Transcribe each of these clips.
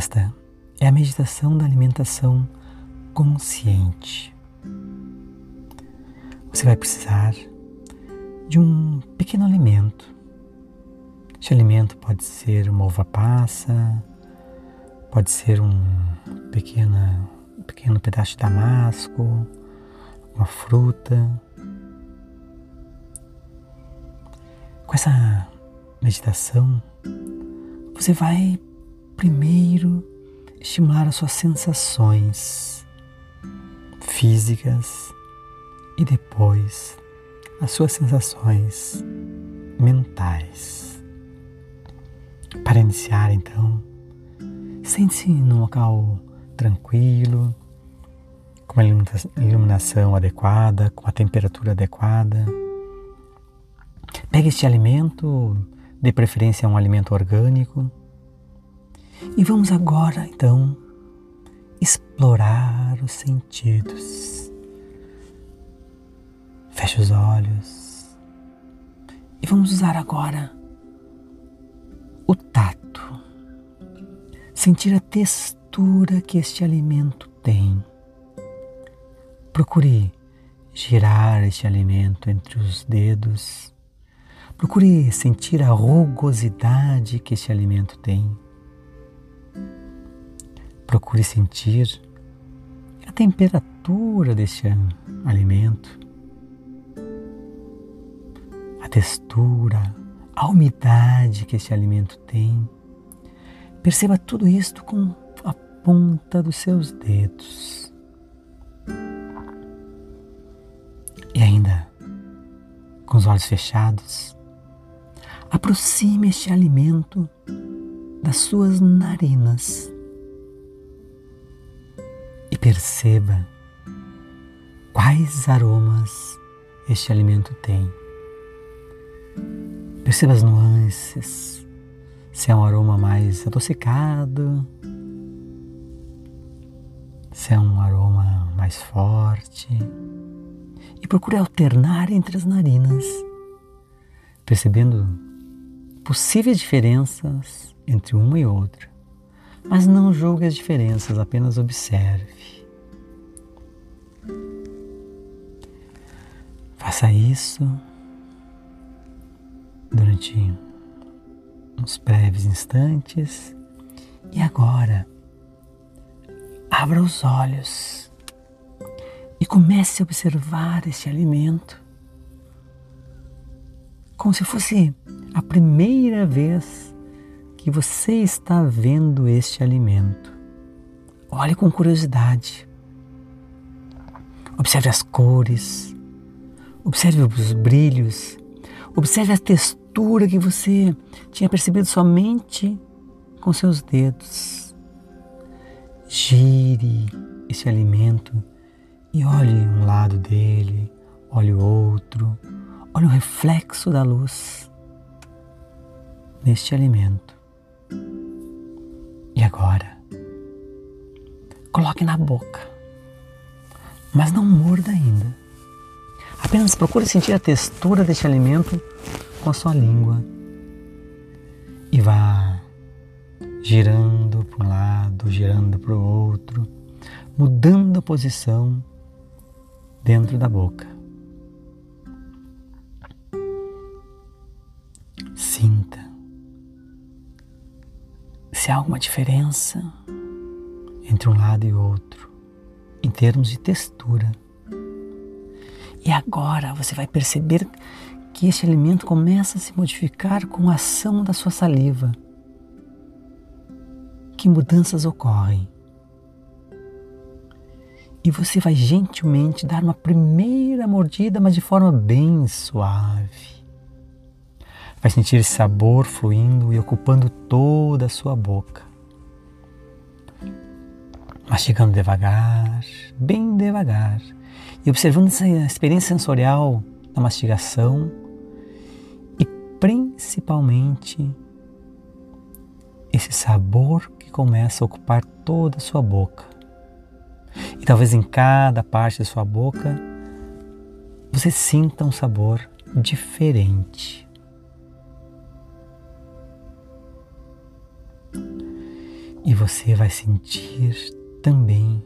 Esta é a meditação da alimentação consciente. Você vai precisar de um pequeno alimento. Este alimento pode ser uma uva passa, pode ser um pequena, um pequeno pedaço de damasco, uma fruta. Com essa meditação, você vai primeiro estimular as suas sensações físicas e depois as suas sensações mentais. Para iniciar, então, sente-se num local tranquilo, com uma iluminação adequada, com a temperatura adequada. Pegue este alimento, de preferência um alimento orgânico, e vamos agora, então, explorar os sentidos. Feche os olhos e vamos usar agora o tato. Sentir a textura que este alimento tem. Procure girar este alimento entre os dedos. Procure sentir a rugosidade que este alimento tem. Procure sentir a temperatura deste alimento, a textura, a umidade que este alimento tem. Perceba tudo isto com a ponta dos seus dedos. E ainda, com os olhos fechados, aproxime este alimento das suas narinas e perceba quais aromas este alimento tem. Perceba as nuances, se é um aroma mais adocicado, se é um aroma mais forte. E procure alternar entre as narinas, percebendo possíveis diferenças entre uma e outra. Mas não julgue as diferenças, apenas observe. Faça isso durante uns breves instantes e agora abra os olhos e comece a observar este alimento como se fosse a primeira vez que você está vendo este alimento. Olhe com curiosidade. Observe as cores, observe os brilhos, observe a textura que você tinha percebido somente com seus dedos. Gire esse alimento e olhe um lado dele, olhe o outro, olhe o reflexo da luz neste alimento. E agora, coloque na boca, mas não morda ainda. Apenas procure sentir a textura deste alimento com a sua língua e vá girando para um lado, girando para o outro, mudando a posição dentro da boca. Alguma diferença entre um lado e outro em termos de textura. E agora você vai perceber que este alimento começa a se modificar com a ação da sua saliva. Que mudanças ocorrem? E você vai gentilmente dar uma primeira mordida, mas de forma bem suave. Vai sentir esse sabor fluindo e ocupando toda a sua boca. Mastigando devagar, bem devagar, e observando essa experiência sensorial da mastigação e principalmente esse sabor que começa a ocupar toda a sua boca. E talvez em cada parte da sua boca você sinta um sabor diferente. Você vai sentir também,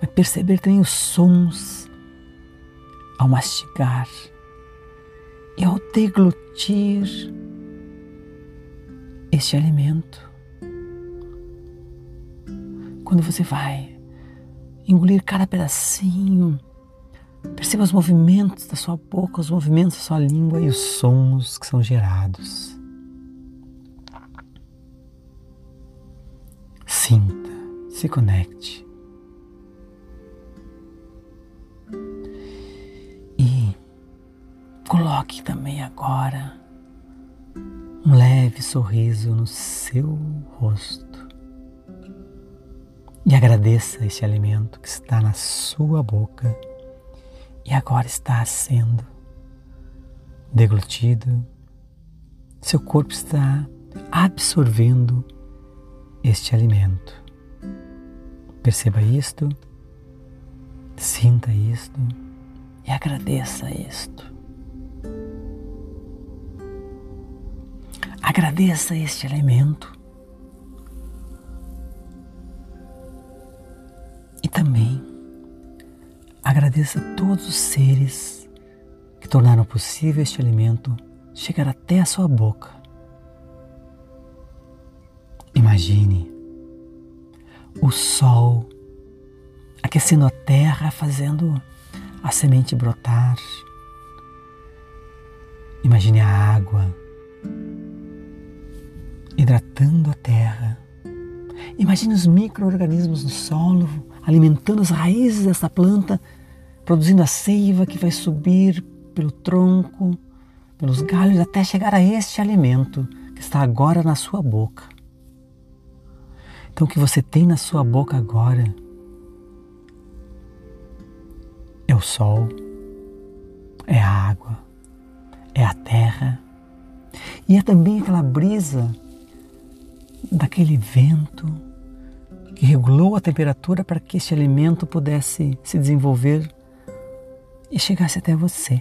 vai perceber também os sons ao mastigar e ao deglutir este alimento. Quando você vai engolir cada pedacinho, perceba os movimentos da sua boca, os movimentos da sua língua e os sons que são gerados. Se conecte. E coloque também agora um leve sorriso no seu rosto. E agradeça este alimento que está na sua boca e agora está sendo deglutido. Seu corpo está absorvendo este alimento. Perceba isto, sinta isto e agradeça isto. Agradeça este alimento. E também agradeça todos os seres que tornaram possível este alimento chegar até a sua boca. Imagine o sol aquecendo a terra, fazendo a semente brotar. Imagine a água hidratando a terra. Imagine os micro-organismos no solo alimentando as raízes dessa planta, produzindo a seiva que vai subir pelo tronco, pelos galhos até chegar a este alimento que está agora na sua boca. Então, o que você tem na sua boca agora é o sol, é a água, é a terra e é também aquela brisa daquele vento que regulou a temperatura para que este alimento pudesse se desenvolver e chegasse até você.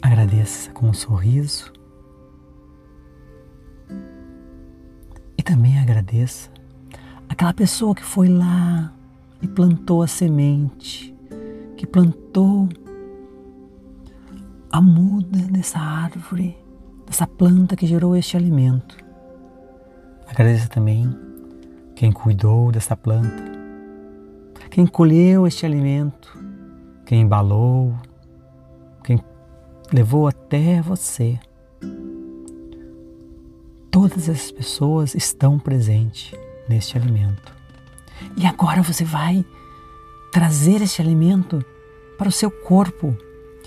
Agradeça com um sorriso também agradeça aquela pessoa que foi lá e plantou a semente, que plantou a muda dessa árvore, dessa planta que gerou este alimento. Agradeça também quem cuidou dessa planta, quem colheu este alimento, quem embalou, quem levou até você. Todas essas pessoas estão presentes neste alimento. E agora você vai trazer este alimento para o seu corpo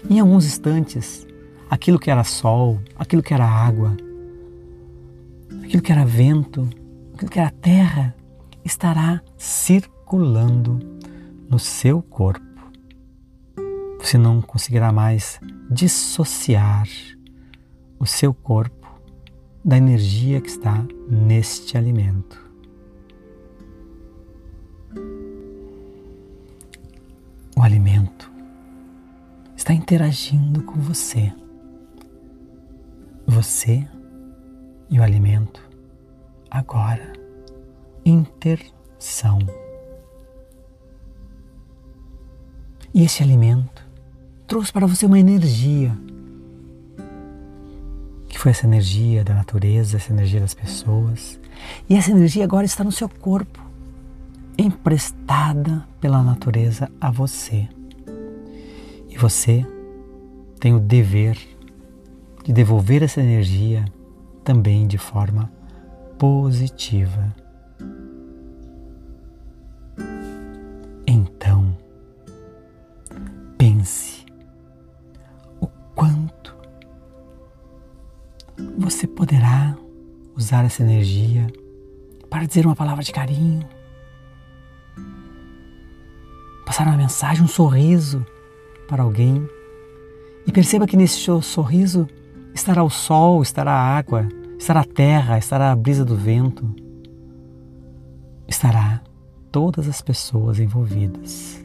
em alguns instantes, aquilo que era sol, aquilo que era água, aquilo que era vento, aquilo que era terra, estará circulando no seu corpo. Você não conseguirá mais dissociar o seu corpo da energia que está neste alimento. O alimento está interagindo com você. Você e o alimento agora intersão. E esse alimento trouxe para você uma energia, foi essa energia da natureza, essa energia das pessoas. E essa energia agora está no seu corpo, emprestada pela natureza a você. E você tem o dever de devolver essa energia também de forma positiva. Usar essa energia para dizer uma palavra de carinho, passar uma mensagem, um sorriso para alguém e perceba que nesse sorriso estará o sol, estará a água, estará a terra, estará a brisa do vento, estará todas as pessoas envolvidas.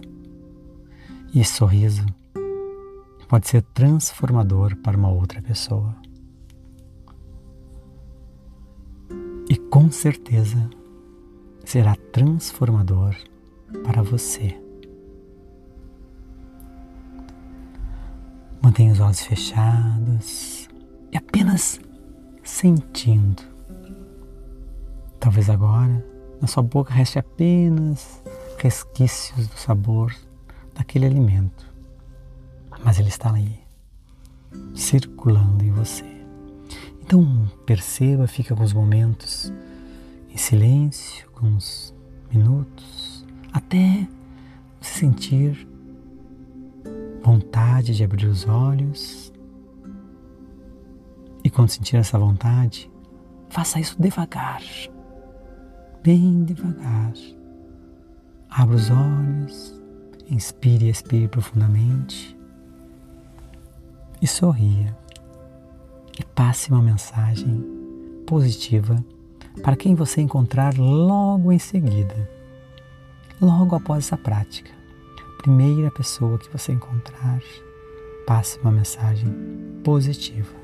E esse sorriso pode ser transformador para uma outra pessoa. Com certeza será transformador para você. Mantenha os olhos fechados e apenas sentindo. Talvez agora na sua boca reste apenas resquícios do sabor daquele alimento, mas ele está aí, circulando em você. Então perceba, fica alguns momentos em silêncio, alguns minutos, até você sentir vontade de abrir os olhos. E quando sentir essa vontade, faça isso devagar, bem devagar. Abra os olhos, inspire e expire profundamente e sorria. E passe uma mensagem positiva para quem você encontrar logo em seguida, logo após essa prática primeira pessoa que você encontrar, passe uma mensagem positiva.